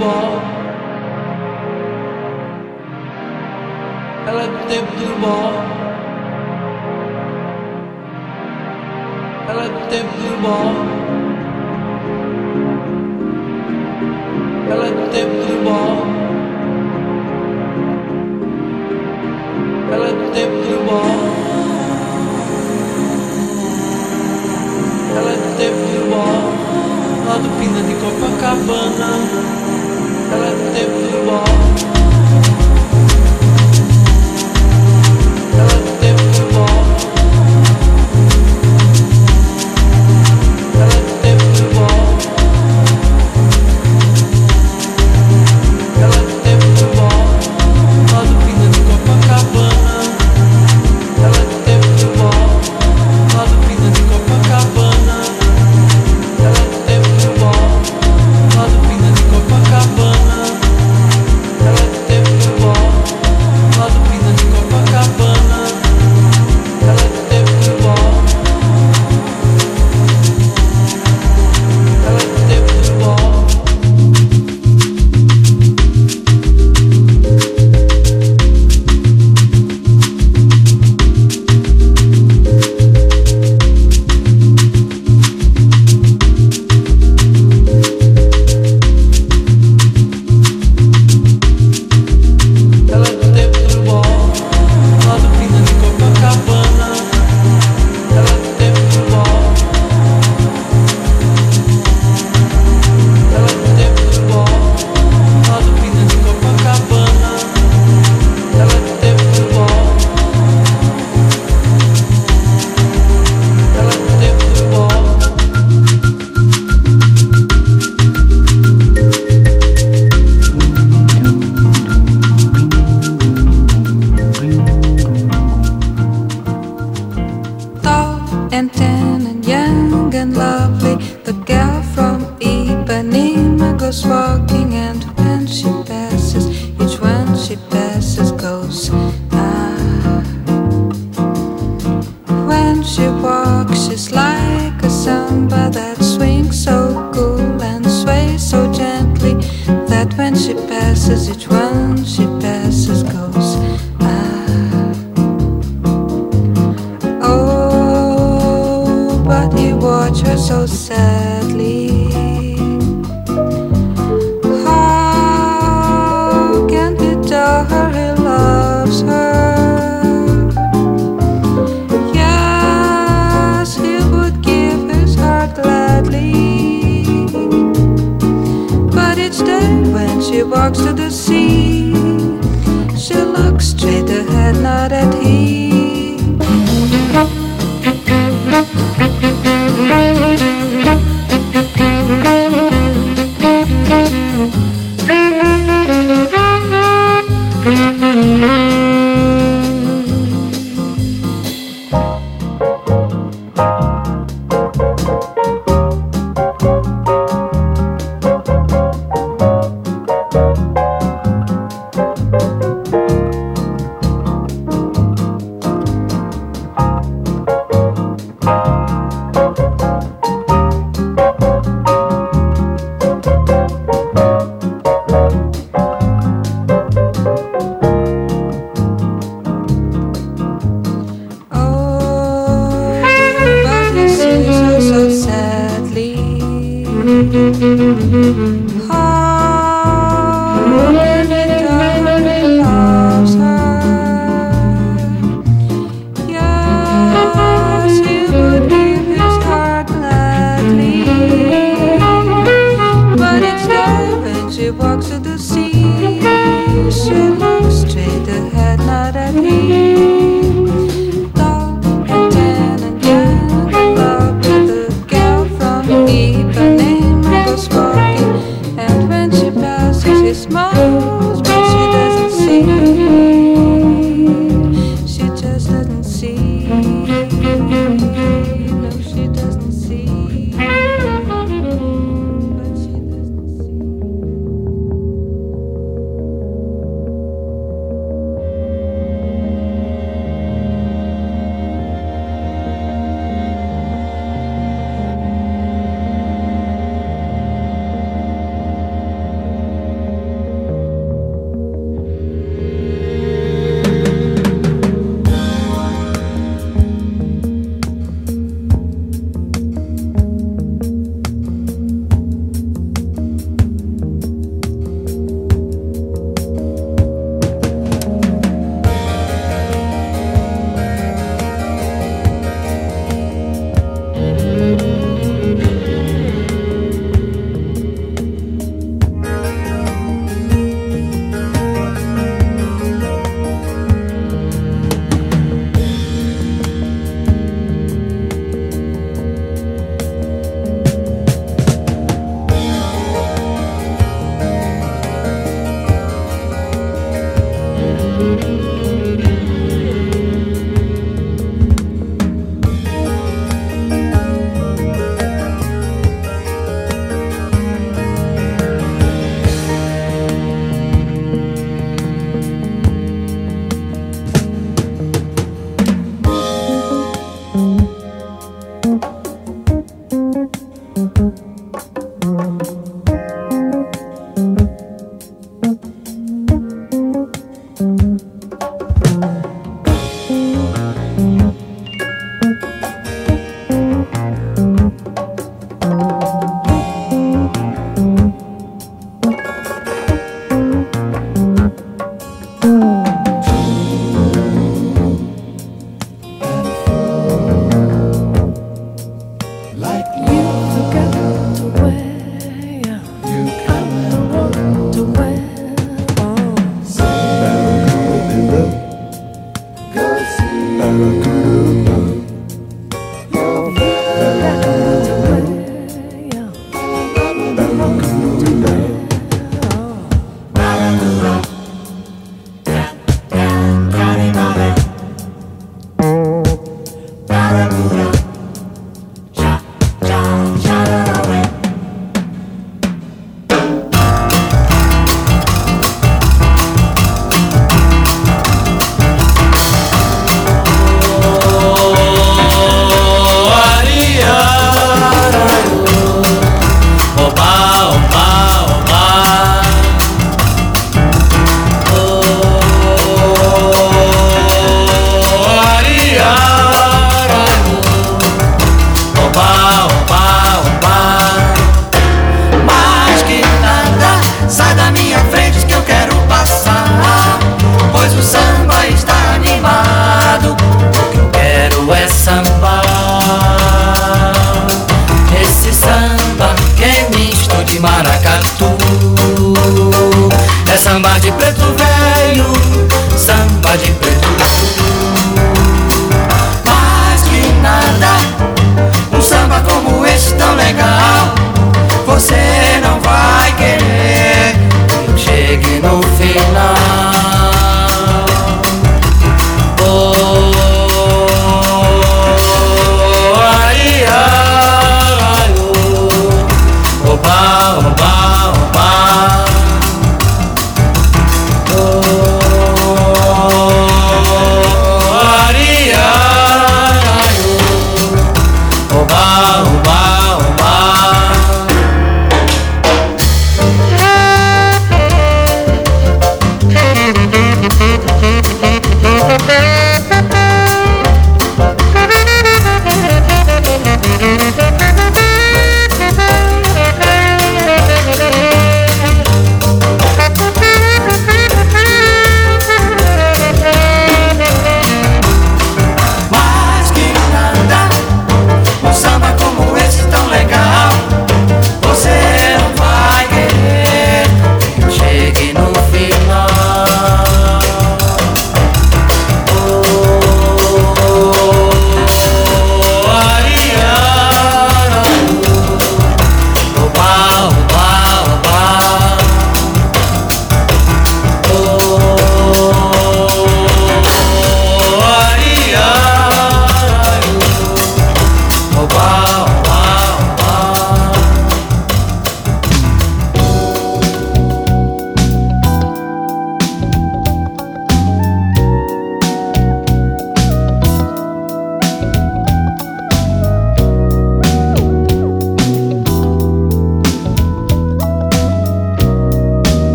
দুর্বল Ela é tempo durbol Ela é tempo durbol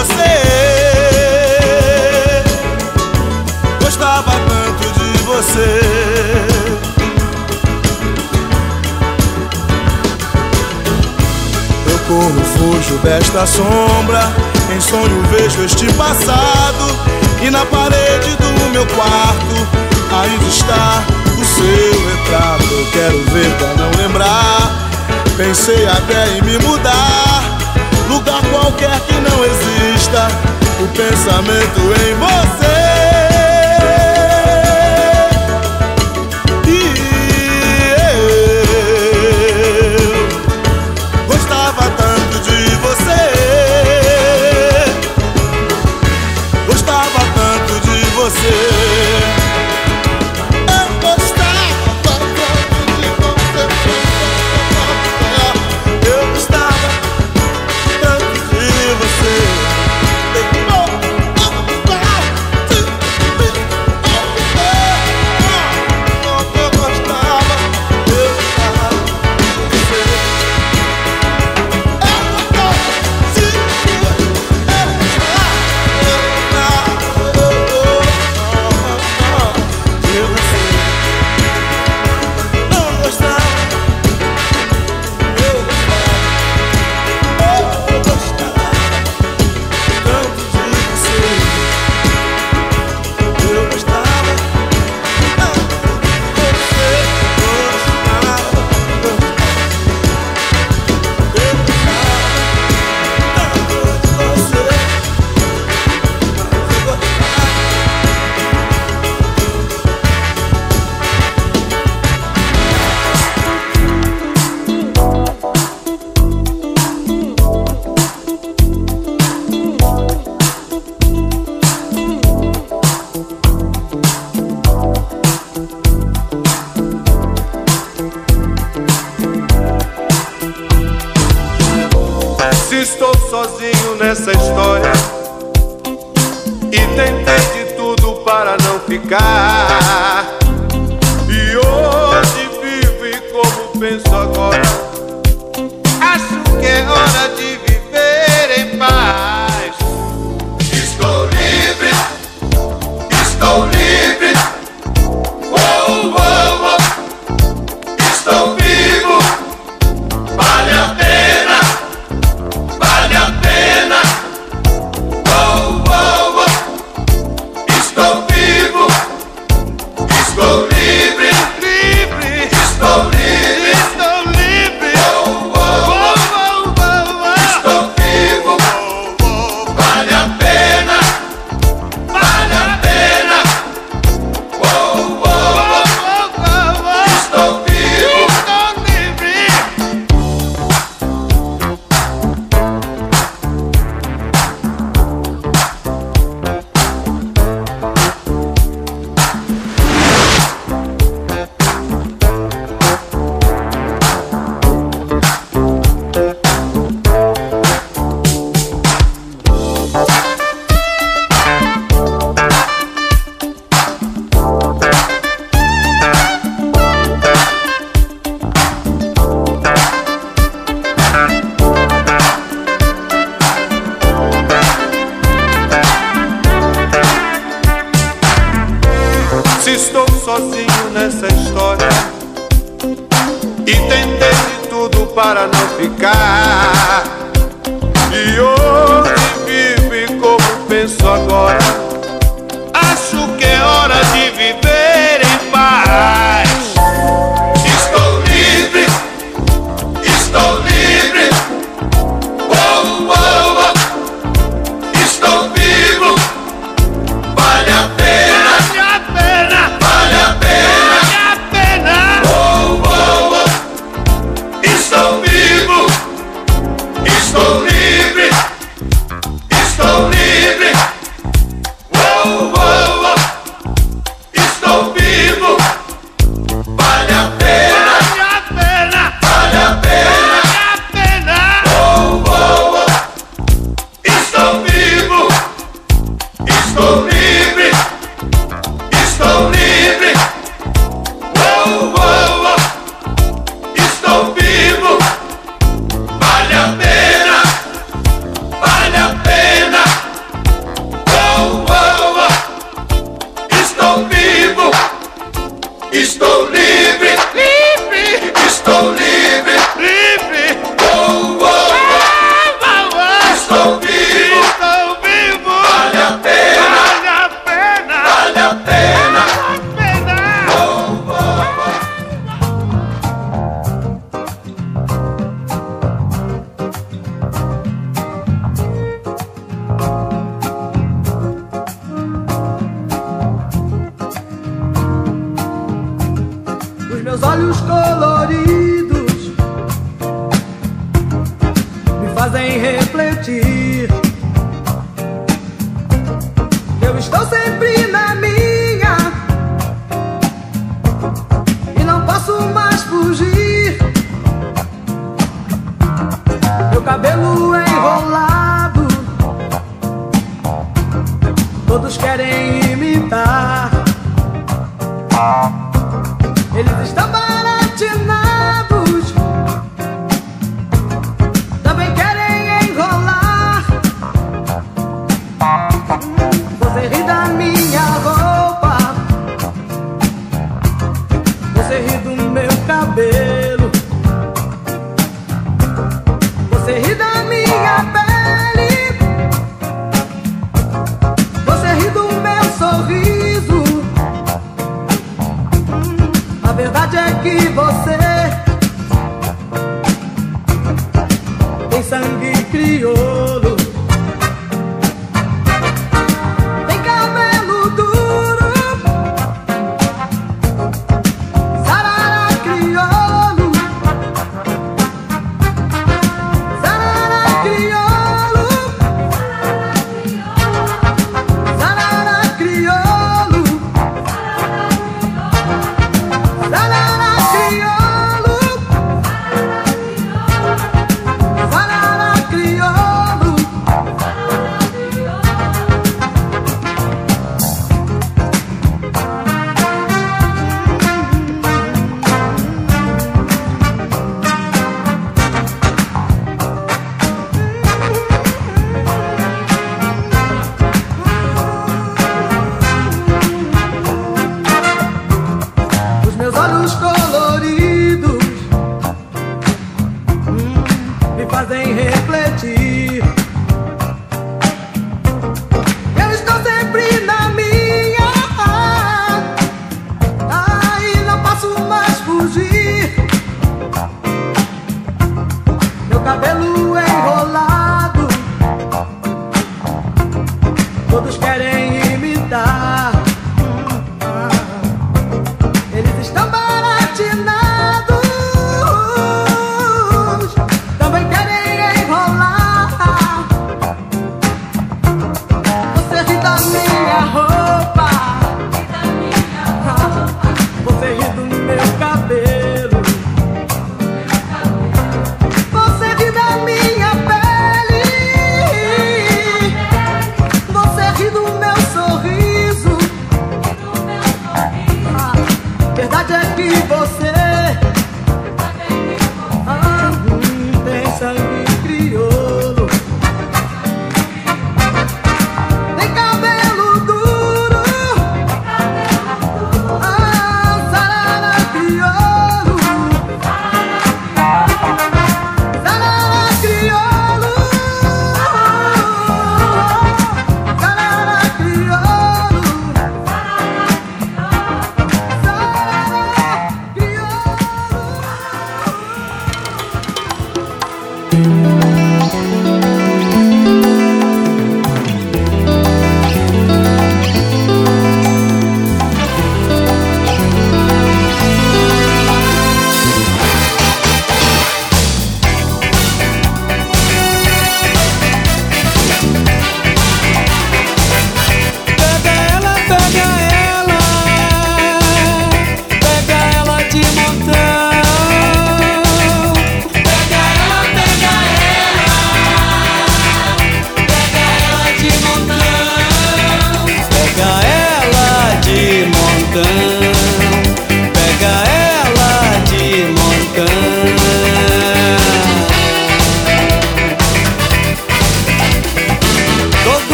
você. Gostava tanto de você. Eu corro, fujo desta sombra. Em sonho vejo este passado. E na parede do meu quarto ainda está o seu retrato. Eu quero ver pra não lembrar. Pensei até em me mudar. Lugar qualquer que não O pensamento em você.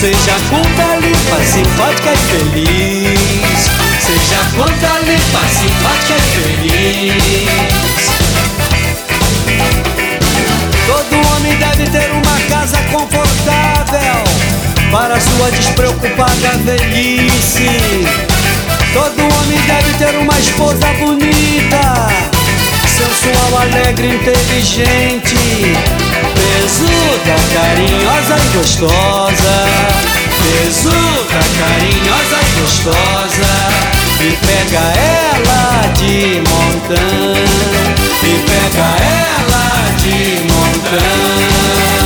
Seja contalipa, simpática e feliz. Seja contalipa, simpática e feliz. Todo homem deve ter uma casa confortável para sua despreocupada velhice. Todo homem deve ter uma esposa bonita, sensual, alegre, inteligente Pesuda, carinhosa e gostosa. Pesuda, carinhosa e gostosa. E pega ela de montão E pega ela de montão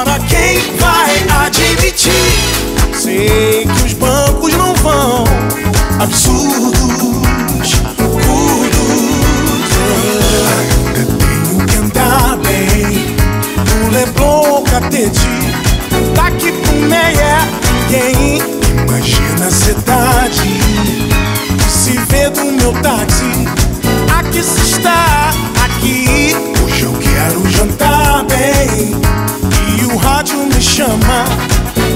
Agora quem vai admitir? Sei que os bancos não vão. Absurdos, curdos. Tenho que andar bem. O Leblon Catete. Tá Daqui pro meia, ninguém imagina a cidade. Se vê do meu táxi, aqui se está, aqui. Hoje eu quero jantar bem o rádio me chama.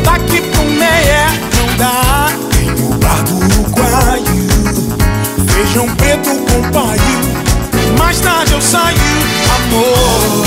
Tá Daqui pro meia não dá. Tem o bar do Uruguaio. Feijão preto com pai Mais tarde eu saio, amor.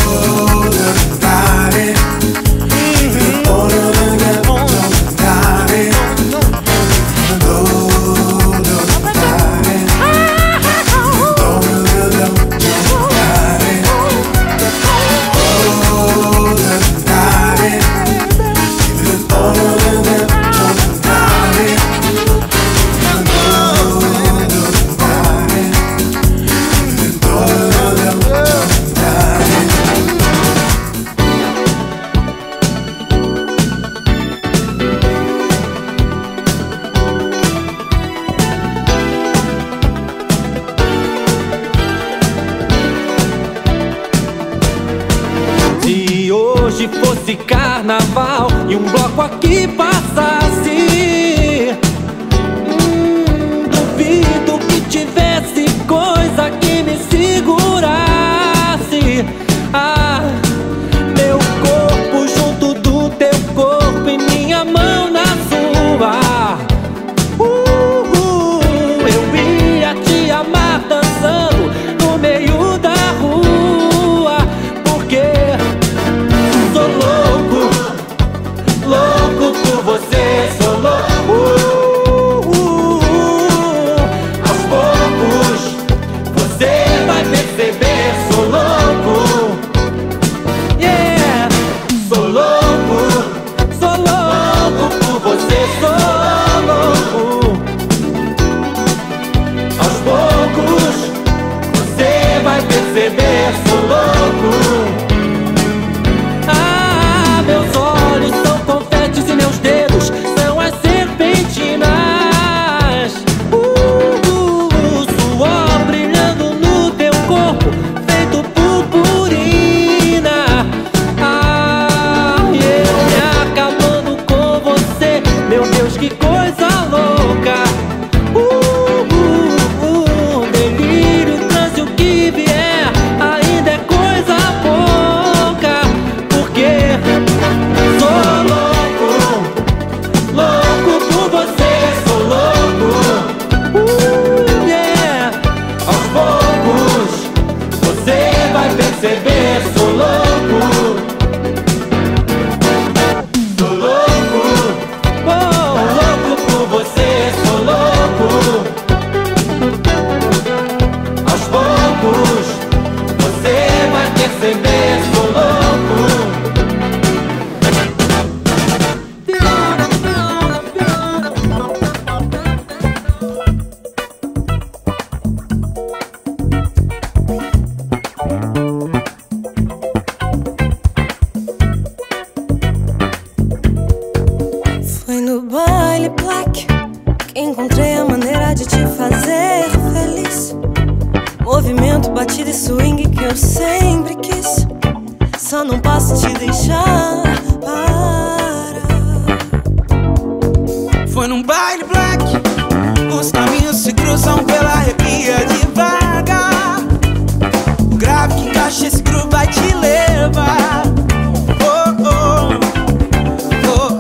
baile black. Os caminhos se cruzam pela arrepia devagar. O grave que encaixa esse groove vai te levar. Oh, oh. Oh,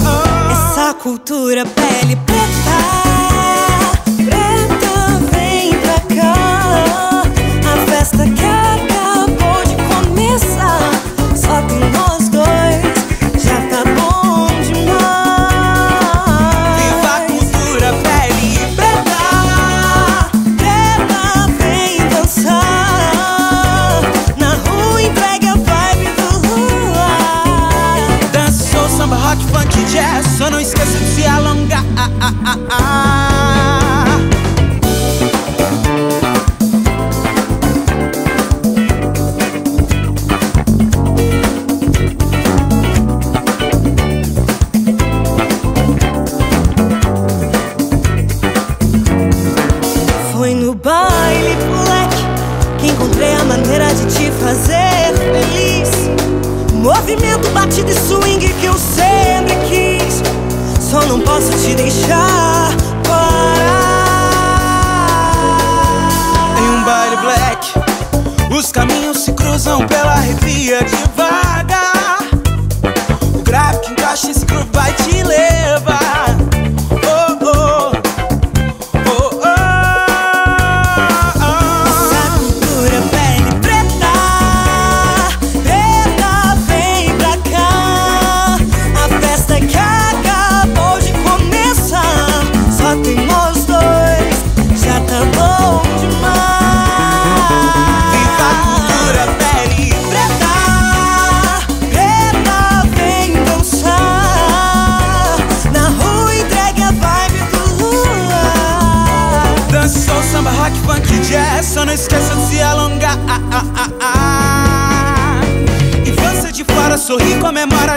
oh. Essa Cultura pele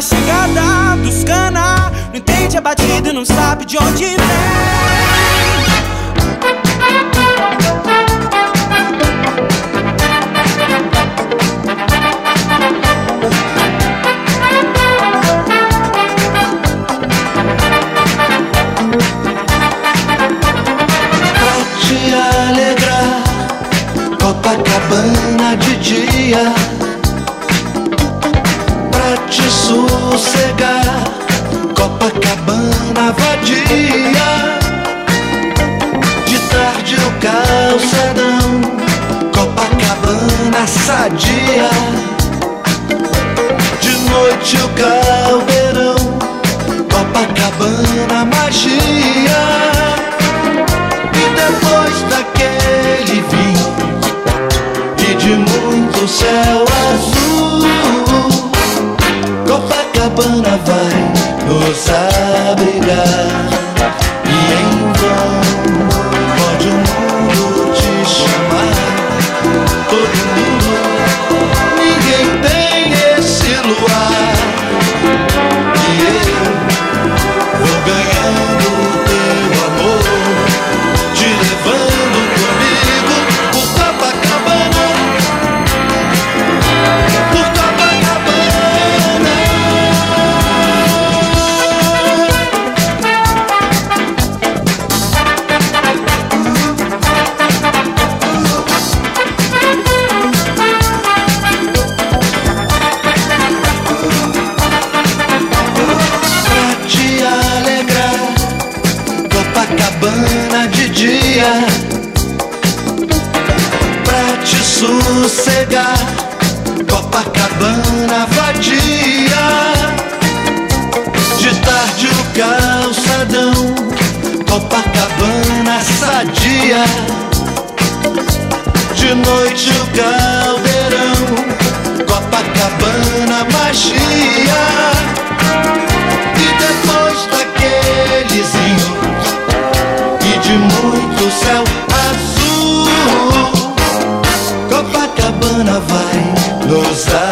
chegada dos cana. Não entende é a batida, não sabe de onde vem. Cegar, Copacabana vadia. De tarde o calçadão. Copacabana sadia. De noite o caldeirão. Copacabana magia. nos dá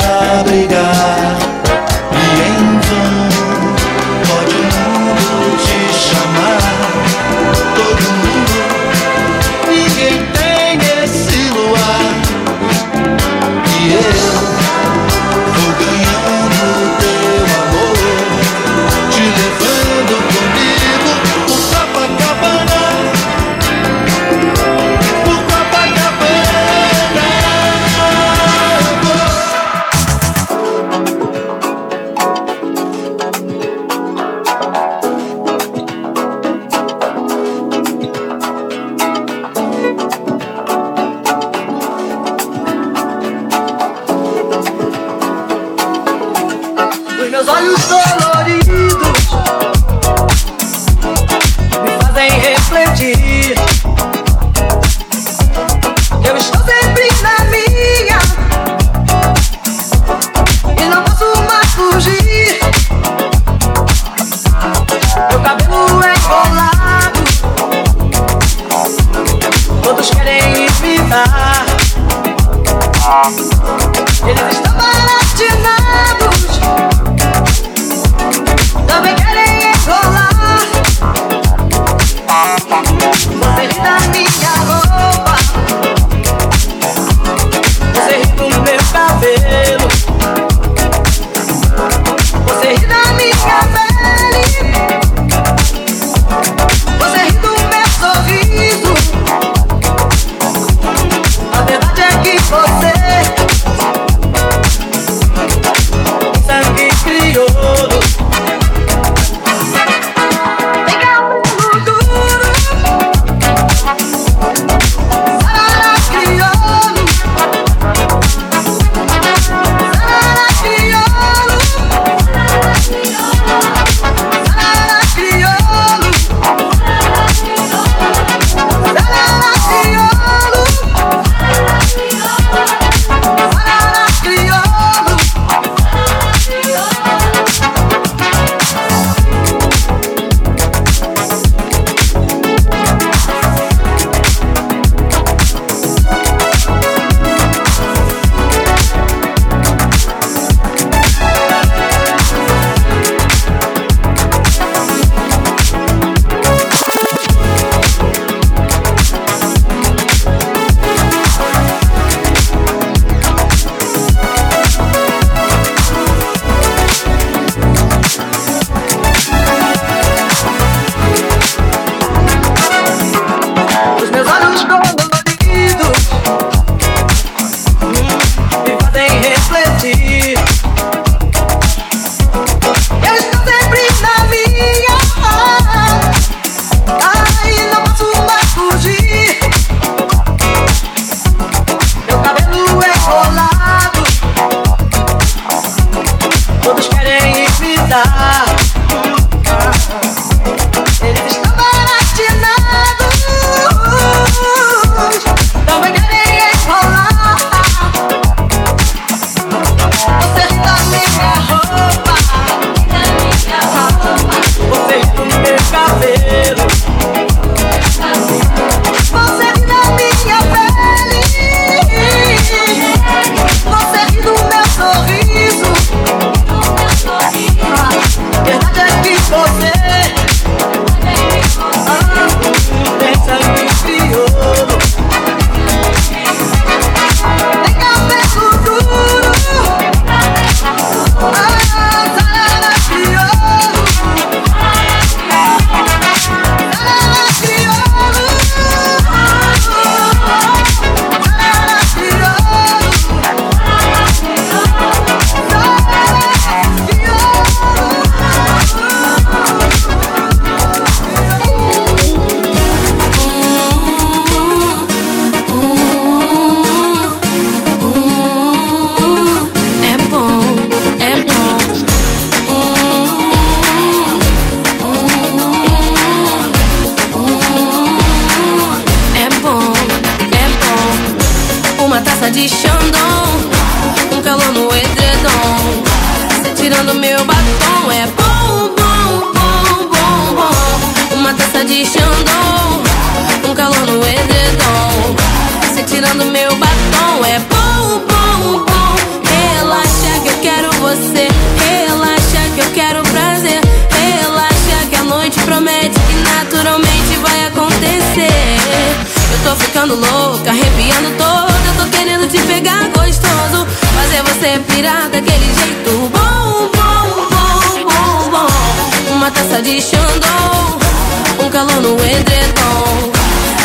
edredom.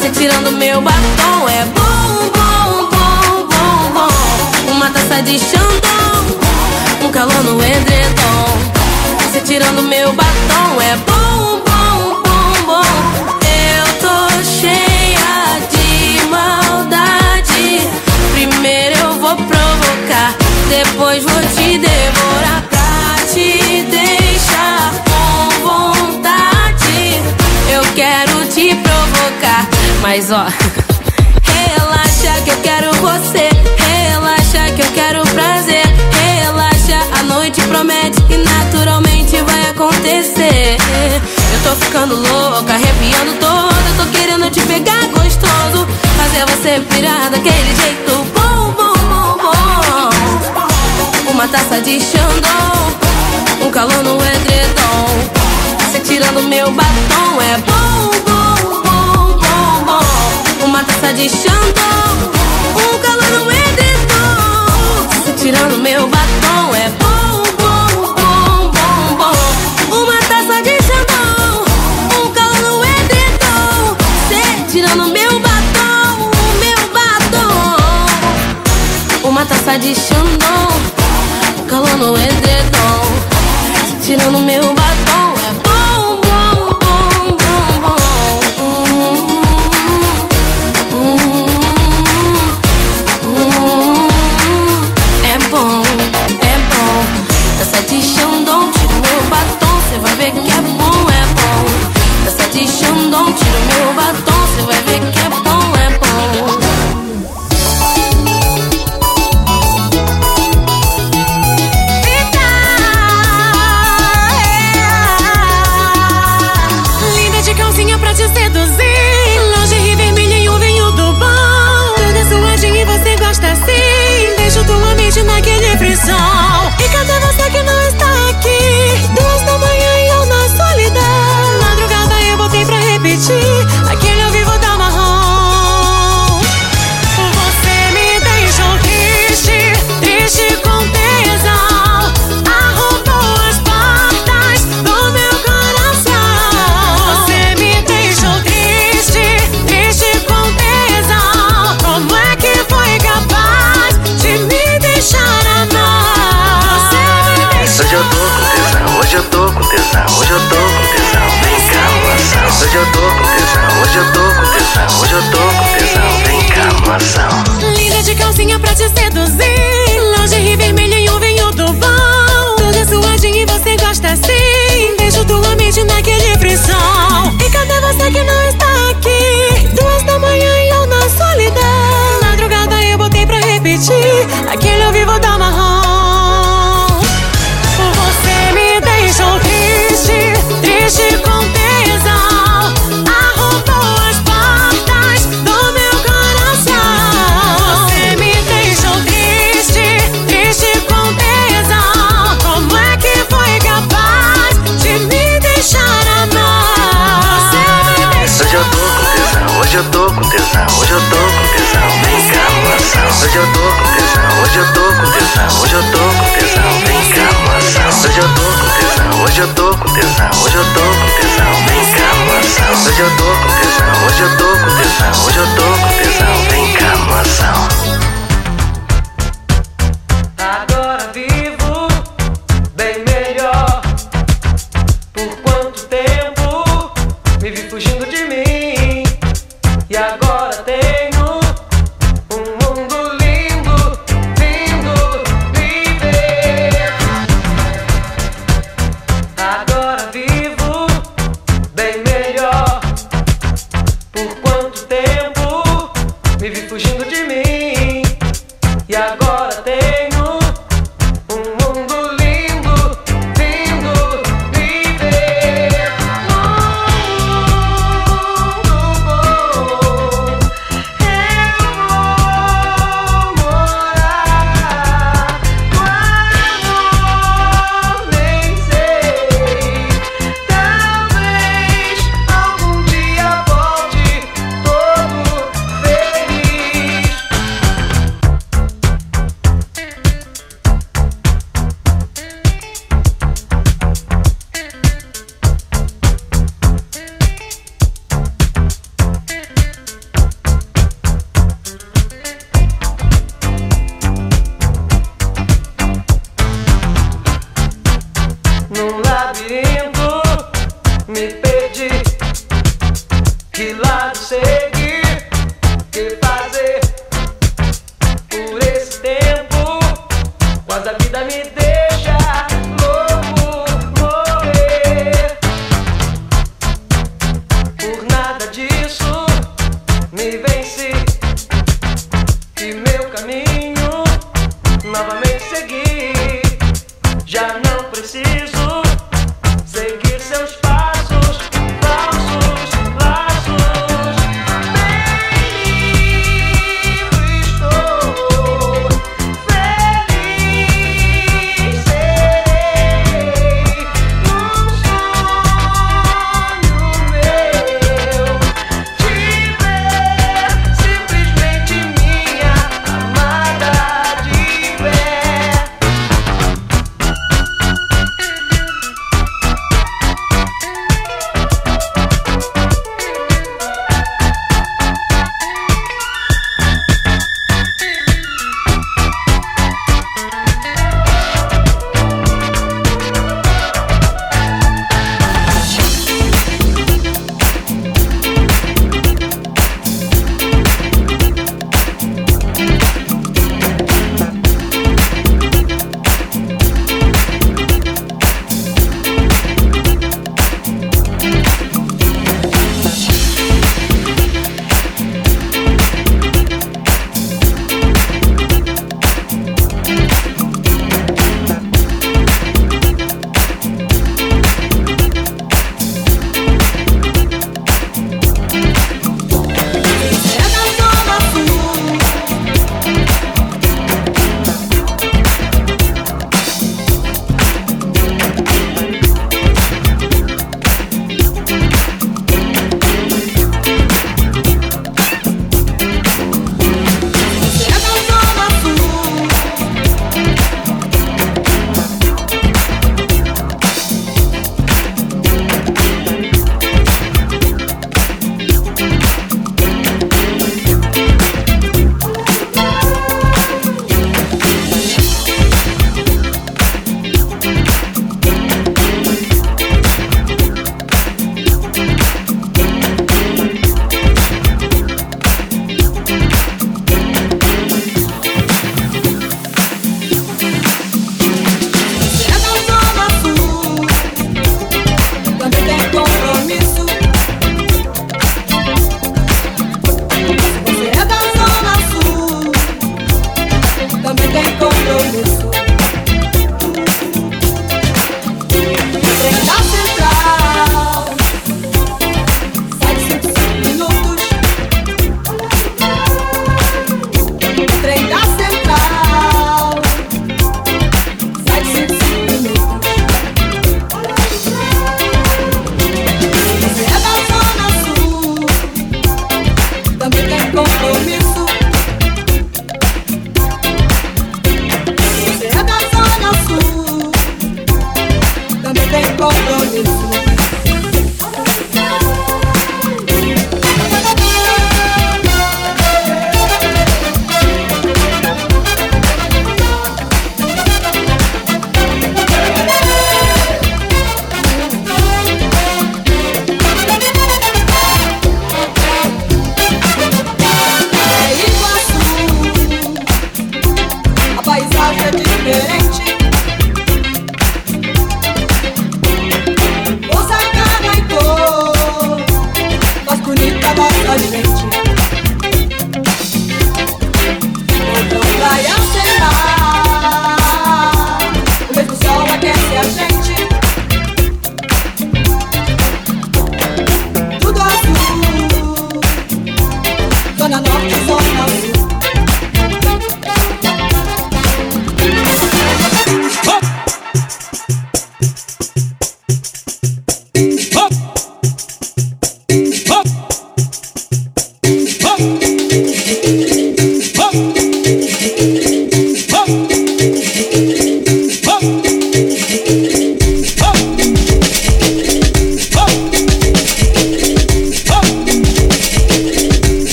Cê tirando meu batom é bom, bom, bom, bom, bom. Uma taça de Xandão, um calor no edredom. Cê tirando meu batom é bom, bom, bom, bom. Eu tô cheia de maldade. Primeiro eu vou provocar, depois vou te devorar mas ó, relaxa que eu quero você. Relaxa que eu quero prazer. Relaxa, a noite promete que naturalmente vai acontecer. Eu tô ficando louca, arrepiando toda. Eu tô querendo te pegar gostoso. Fazer você pirar daquele jeito bom, bom, bom, bom. Uma taça de Xandão, um calor no edredom. Cê tirando meu batom é bom, bom. Uma taça de Xandão, um calor no edredom. Cê tirando meu batom é bom, bom, bom, bom, bom. Uma taça de Xandão, um calor no edredom. Cê tirando meu batom, meu batom. Uma taça de Xandão, um calor no edredom. Cê tirando meu batom calcinha pra te seduzir. Lingerie o vinho do bom. Toda suadinha e você gosta assim. Deixo tua mente naquele frisson. Hoje eu tô com tesão, hoje eu tô com tesão, vem cá, moção. Linda de calcinha pra te seduzir. Hoje eu tô com tesão, hoje eu tô com tesão, hoje eu tô com tesão, vem cá, moção. Hoje eu tô com tesão, hoje eu tô com tesão, hoje eu tô com tesão, vem cá, moção. Hoje eu tô com tesão, hoje eu tô com tesão, hoje eu tô com tesão, vem cá, moção. Agora vivo bem melhor. Por quanto tempo me fugindo de mim? E agora